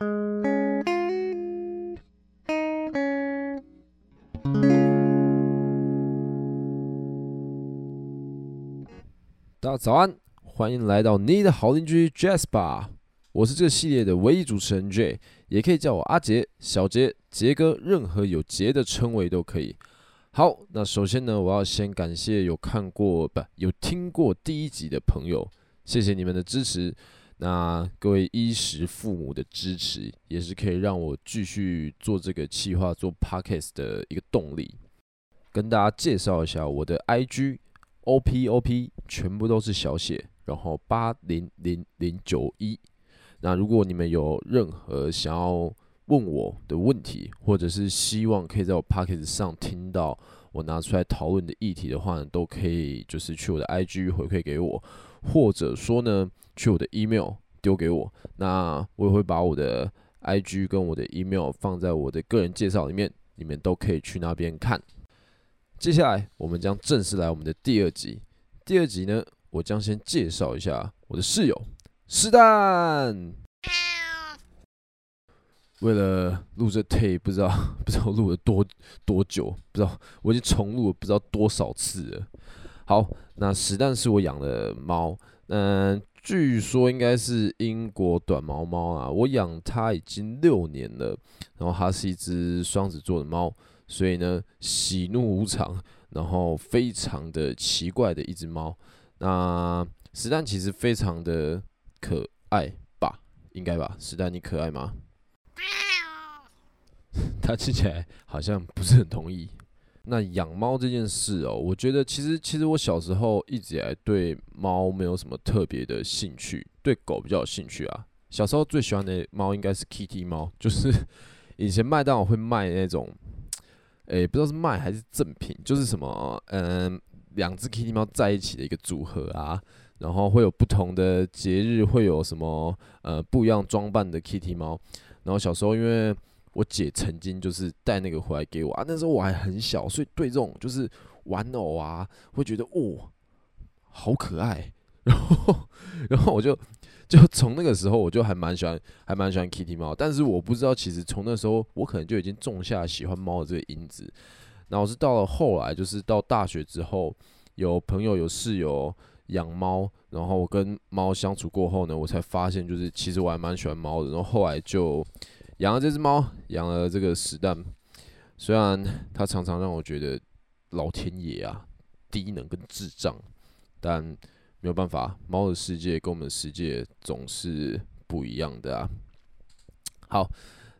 大家早安，欢迎来到你的好邻居 Jasper，我是这个系列的唯一主持人 J，也可以叫我阿杰、小杰、杰哥，任何有杰的称谓都可以。好，那首先呢，我要先感谢有看过不有听过第一集的朋友，谢谢你们的支持。那各位衣食父母的支持，也是可以让我继续做这个企划、做 Podcast 的一个动力。跟大家介绍一下我的 IG。O P O P 全部都是小写，然后八零零零九一。那如果你们有任何想要问我的问题，或者是希望可以在我 Podcast 上听到我拿出来讨论的议题的话呢，都可以就是去我的 I G 回馈给我，或者说呢去我的 email 丢给我。那我也会把我的 I G 跟我的 email 放在我的个人介绍里面，你们都可以去那边看。接下来，我们将正式来我们的第二集。第二集呢，我将先介绍一下我的室友实弹。为了录这 tape，不知道 不知道录了多多久，不知道我已经重录了不知道多少次了。好，那实弹是我养的猫，嗯，据说应该是英国短毛猫啊。我养它已经六年了，然后它是一只双子座的猫。所以呢，喜怒无常，然后非常的奇怪的一只猫。那实弹其实非常的可爱吧？应该吧？实弹你可爱吗？他听起来好像不是很同意。那养猫这件事哦，我觉得其实其实我小时候一直以来对猫没有什么特别的兴趣，对狗比较有兴趣啊。小时候最喜欢的猫应该是 Kitty 猫，就是以前麦当劳会卖那种。诶、不知道是卖还是赠品，就是什么，嗯，两只 Kitty 猫在一起的一个组合啊，然后会有不同的节日，会有什么，呃，不一样装扮的 Kitty 猫。然后小时候，因为我姐曾经就是带那个回来给我啊，那时候我还很小，所以对这种就是玩偶啊，会觉得哦，好可爱，然后，然后我就。就从那个时候，我就还蛮喜欢，还蛮喜欢 Kitty 猫。但是我不知道，其实从那时候，我可能就已经种下喜欢猫的这个因子。然后是到了后来，就是到大学之后，有朋友有室友养猫，然后跟猫相处过后呢，我才发现，就是其实我还蛮喜欢猫的。然后后来就养了这只猫，养了这个实弹。虽然它常常让我觉得老天爷啊，低能跟智障，但。没有办法，猫的世界跟我们的世界总是不一样的啊。好，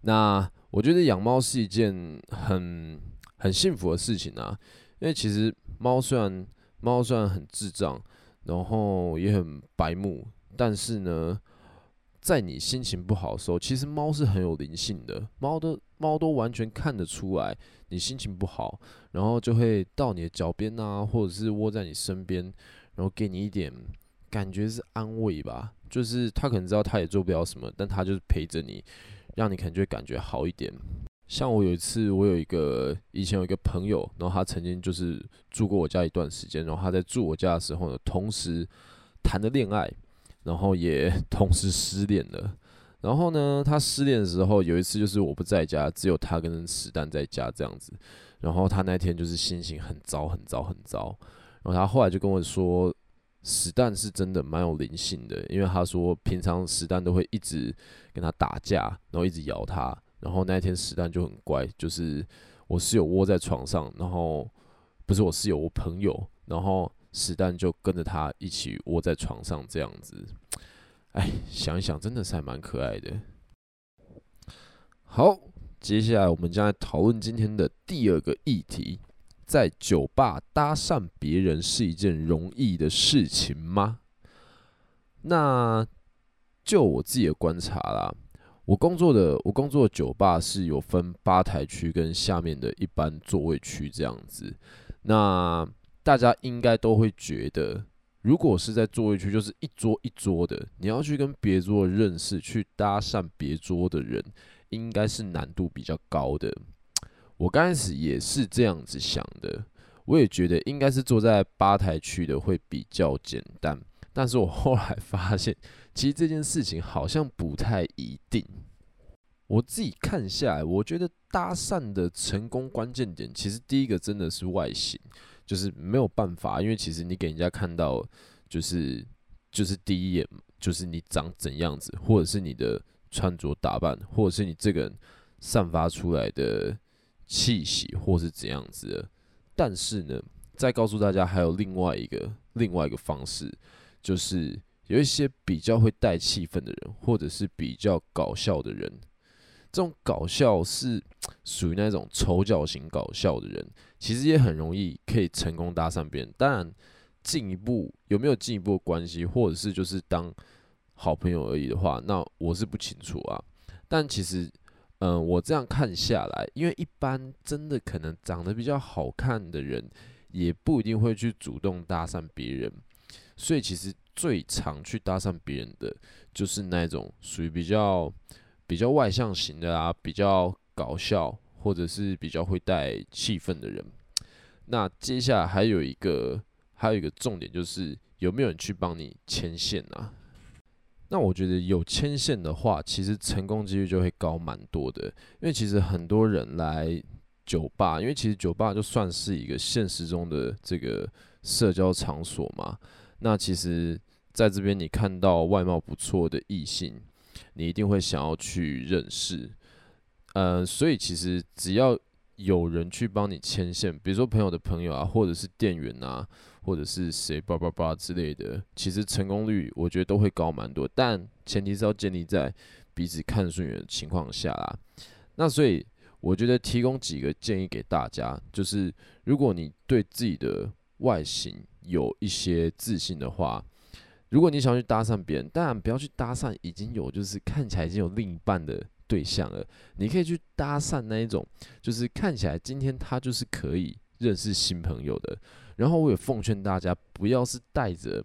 那我觉得养猫是一件很很幸福的事情啊，因为其实猫虽然猫虽然很智障，然后也很白目，但是呢，在你心情不好的时候，其实猫是很有灵性的，猫都猫都完全看得出来你心情不好，然后就会到你的脚边啊，或者是窝在你身边。然后给你一点感觉是安慰吧，就是他可能知道他也做不了什么，但他就是陪着你，让你可能就会感觉好一点。像我有一次，我有一个以前有一个朋友，然后他曾经就是住过我家一段时间，然后他在住我家的时候呢，同时谈了恋爱，然后也 同时失恋了。然后呢，他失恋的时候有一次就是我不在家，只有他跟实弹在家这样子，然后他那天就是心情很糟，很糟，很糟。然后他后来就跟我说，实弹是真的蛮有灵性的，因为他说平常实弹都会一直跟他打架，然后一直咬他。然后那一天实弹就很乖，就是我室友窝在床上，然后不是我室友，我朋友，然后实弹就跟着他一起窝在床上这样子。哎，想一想真的是还蛮可爱的。好，接下来我们将来讨论今天的第二个议题。在酒吧搭讪别人是一件容易的事情吗？那就我自己的观察啦，我工作的我工作的酒吧是有分吧台区跟下面的一般座位区这样子。那大家应该都会觉得，如果是在座位区，就是一桌一桌的，你要去跟别桌认识，去搭讪别桌的人，应该是难度比较高的。我刚开始也是这样子想的，我也觉得应该是坐在吧台区的会比较简单，但是我后来发现，其实这件事情好像不太一定。我自己看下来，我觉得搭讪的成功关键点，其实第一个真的是外形，就是没有办法，因为其实你给人家看到，就是就是第一眼就是你长怎样子，或者是你的穿着打扮，或者是你这个人散发出来的气息，或是怎样子。但是呢，再告诉大家，还有另外一个另外一个方式，就是有一些比较会带气氛的人，或者是比较搞笑的人。这种搞笑是 属于那种丑角型搞笑的人，其实也很容易可以成功搭讪别人。当然，进一步有没有进一步的关系，或者是就是当好朋友而已的话，那我是不清楚啊。但其实，嗯、我这样看下来，因为一般真的可能长得比较好看的人，也不一定会去主动搭讪别人，所以其实最常去搭讪别人的，就是那种属于比较比较外向型的啊，比较搞笑，或者是比较会带气氛的人。那接下来还有一个还有一个重点，就是有没有人去帮你牵线啊？那我觉得有牵线的话，其实成功几率就会高蛮多的，因为其实很多人来。酒吧，因为其实酒吧就算是一个现实中的这个社交场所嘛。那其实在这边你看到外貌不错的异性，你一定会想要去认识。呃，所以其实只要有人去帮你牵线，比如说朋友的朋友啊，或者是店员啊，或者是谁叭叭叭之类的，其实成功率我觉得都会高蛮多。但前提是要建立在彼此看顺眼的情况下啦。那所以。我觉得提供几个建议给大家，就是如果你对自己的外形有一些自信的话，如果你想要去搭讪别人，当然不要去搭讪已经有就是看起来已经有另一半的对象了，你可以去搭讪那一种，就是看起来今天他就是可以认识新朋友的。然后我也奉劝大家，不要是带着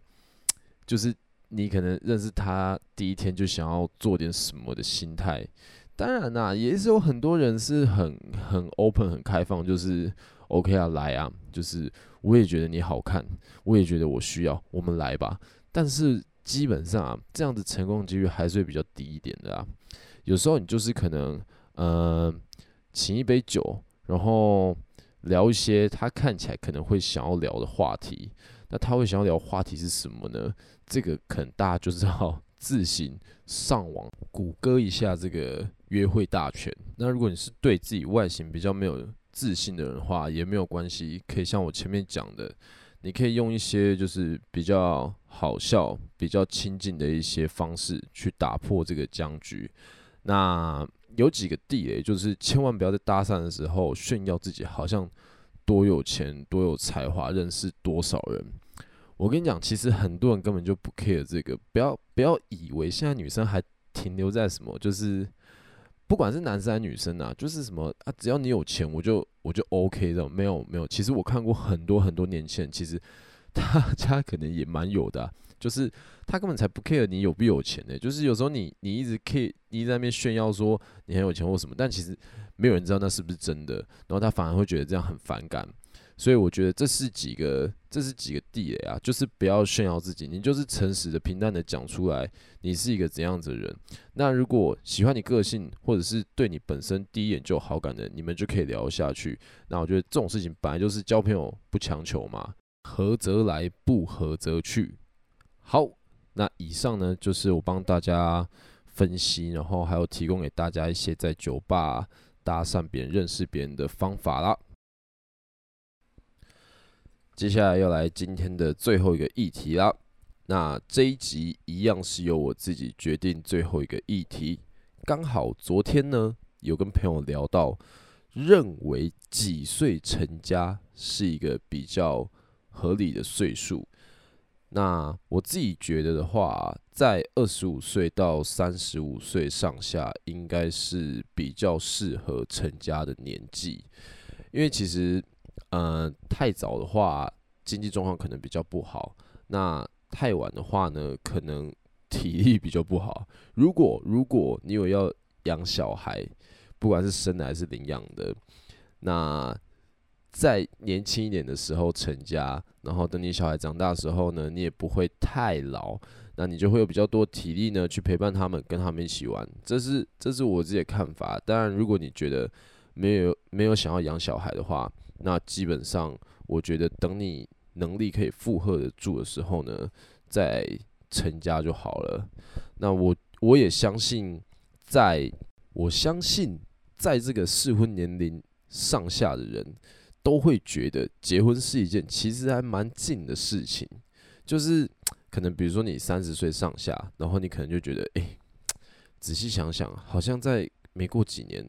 就是你可能认识他第一天就想要做点什么的心态。当然啦，也是有很多人是很很 open、很开放，就是 OK 啊，来啊，就是我也觉得你好看，我也觉得我需要，我们来吧。但是基本上啊，这样子成功几率还是会比较低一点的啊。有时候你就是可能，呃，请一杯酒，然后聊一些他看起来可能会想要聊的话题。那他会想要聊话题是什么呢？这个可能大家就知道。自行上网谷歌一下这个约会大全。那如果你是对自己外形比较没有自信的人话，也没有关系，可以像我前面讲的，你可以用一些就是比较好笑、比较亲近的一些方式去打破这个僵局。那有几个地雷，就是千万不要在搭讪的时候炫耀自己好像多有钱、多有才华，认识多少人。我跟你讲，其实很多人根本就不 care 这个，不要不要以为现在女生还停留在什么，就是不管是男生还是女生啊，就是什么啊，只要你有钱，我就我就 OK 的，没有没有。其实我看过很多很多年轻人，其实大家可能也蛮有的，就是他根本才不 care 你有不有钱呢，就是有时候你你一直 care，你一直在那边炫耀说你很有钱或什么，但其实没有人知道那是不是真的，然后他反而会觉得这样很反感。所以我觉得这是几个，这是几个地雷啊，就是不要炫耀自己，你就是诚实的、平淡的讲出来，你是一个怎样子的人。那如果喜欢你个性，或者是对你本身第一眼就有好感的，你们就可以聊下去。那我觉得这种事情本来就是交朋友不强求嘛，合则来，不合则去。好，那以上呢就是我帮大家分析，然后还有提供给大家一些在酒吧搭讪别人、认识别人的方法啦。接下来要来今天的最后一个议题啦。那这一集一样是由我自己决定最后一个议题。刚好昨天呢，有跟朋友聊到，认为几岁成家是一个比较合理的岁数。那我自己觉得的话，在二十五岁到三十五岁上下，应该是比较适合成家的年纪，因为其实。嗯、太早的话，经济状况可能比较不好；那太晚的话呢，可能 体力比较不好。如果如果你有要养小孩，不管是生的还是领养的，那在年轻一点的时候成家，然后等你小孩长大的时候呢，你也不会太老，那你就会有比较多体力呢去陪伴他们，跟他们一起玩。这是这是我自己的看法。当然，如果你觉得没有没有想要养小孩的话，那基本上我觉得等你能力可以负荷得住的时候呢，再成家就好了。那我我也相信在，我相信在这个适婚年龄上下的人，都会觉得结婚是一件其实还蛮近的事情。就是可能比如说你三十岁上下，然后你可能就觉得，哎、仔细想想，好像在没过几年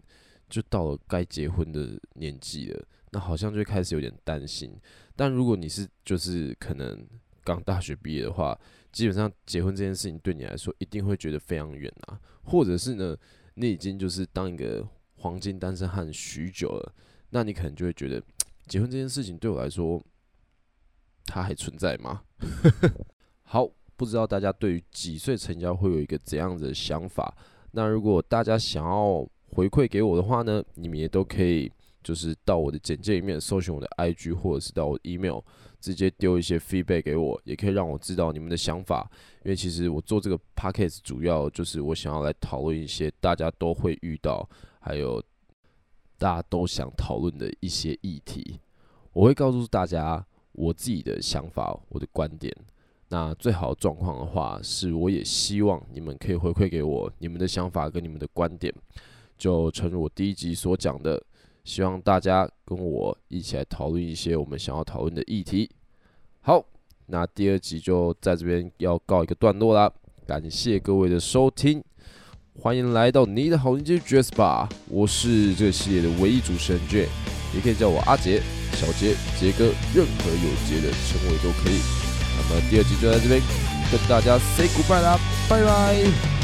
就到了该结婚的年纪了。那好像就开始有点担心，但如果你是就是可能刚大学毕业的话，基本上结婚这件事情对你来说一定会觉得非常远啊，或者是呢，你已经就是当一个黄金单身汉许久了，那你可能就会觉得结婚这件事情对我来说，它还存在吗？好，不知道大家对于几岁成家会有一个怎样的想法？那如果大家想要回馈给我的话呢，你们也都可以。就是到我的简介里面搜寻我的 IG，或者是到我的 email 直接丢一些 feedback 给我，也可以让我知道你们的想法。因为其实我做这个 podcast 主要就是我想要来讨论一些大家都会遇到，还有大家都想讨论的一些议题。我会告诉大家我自己的想法，我的观点。那最好的状况的话，是我也希望你们可以回馈给我你们的想法跟你们的观点。就诚如我第一集所讲的。希望大家跟我一起来讨论一些我们想要讨论的议题。好，那第二集就在这边要告一个段落啦。感谢各位的收听，欢迎来到你的好邻居杰斯霸，我是这个系列的唯一主持人 J，也可以叫我阿杰、小杰、杰哥，任何有杰的称谓都可以。那么第二集就在这边跟大家 say goodbye 啦，拜拜。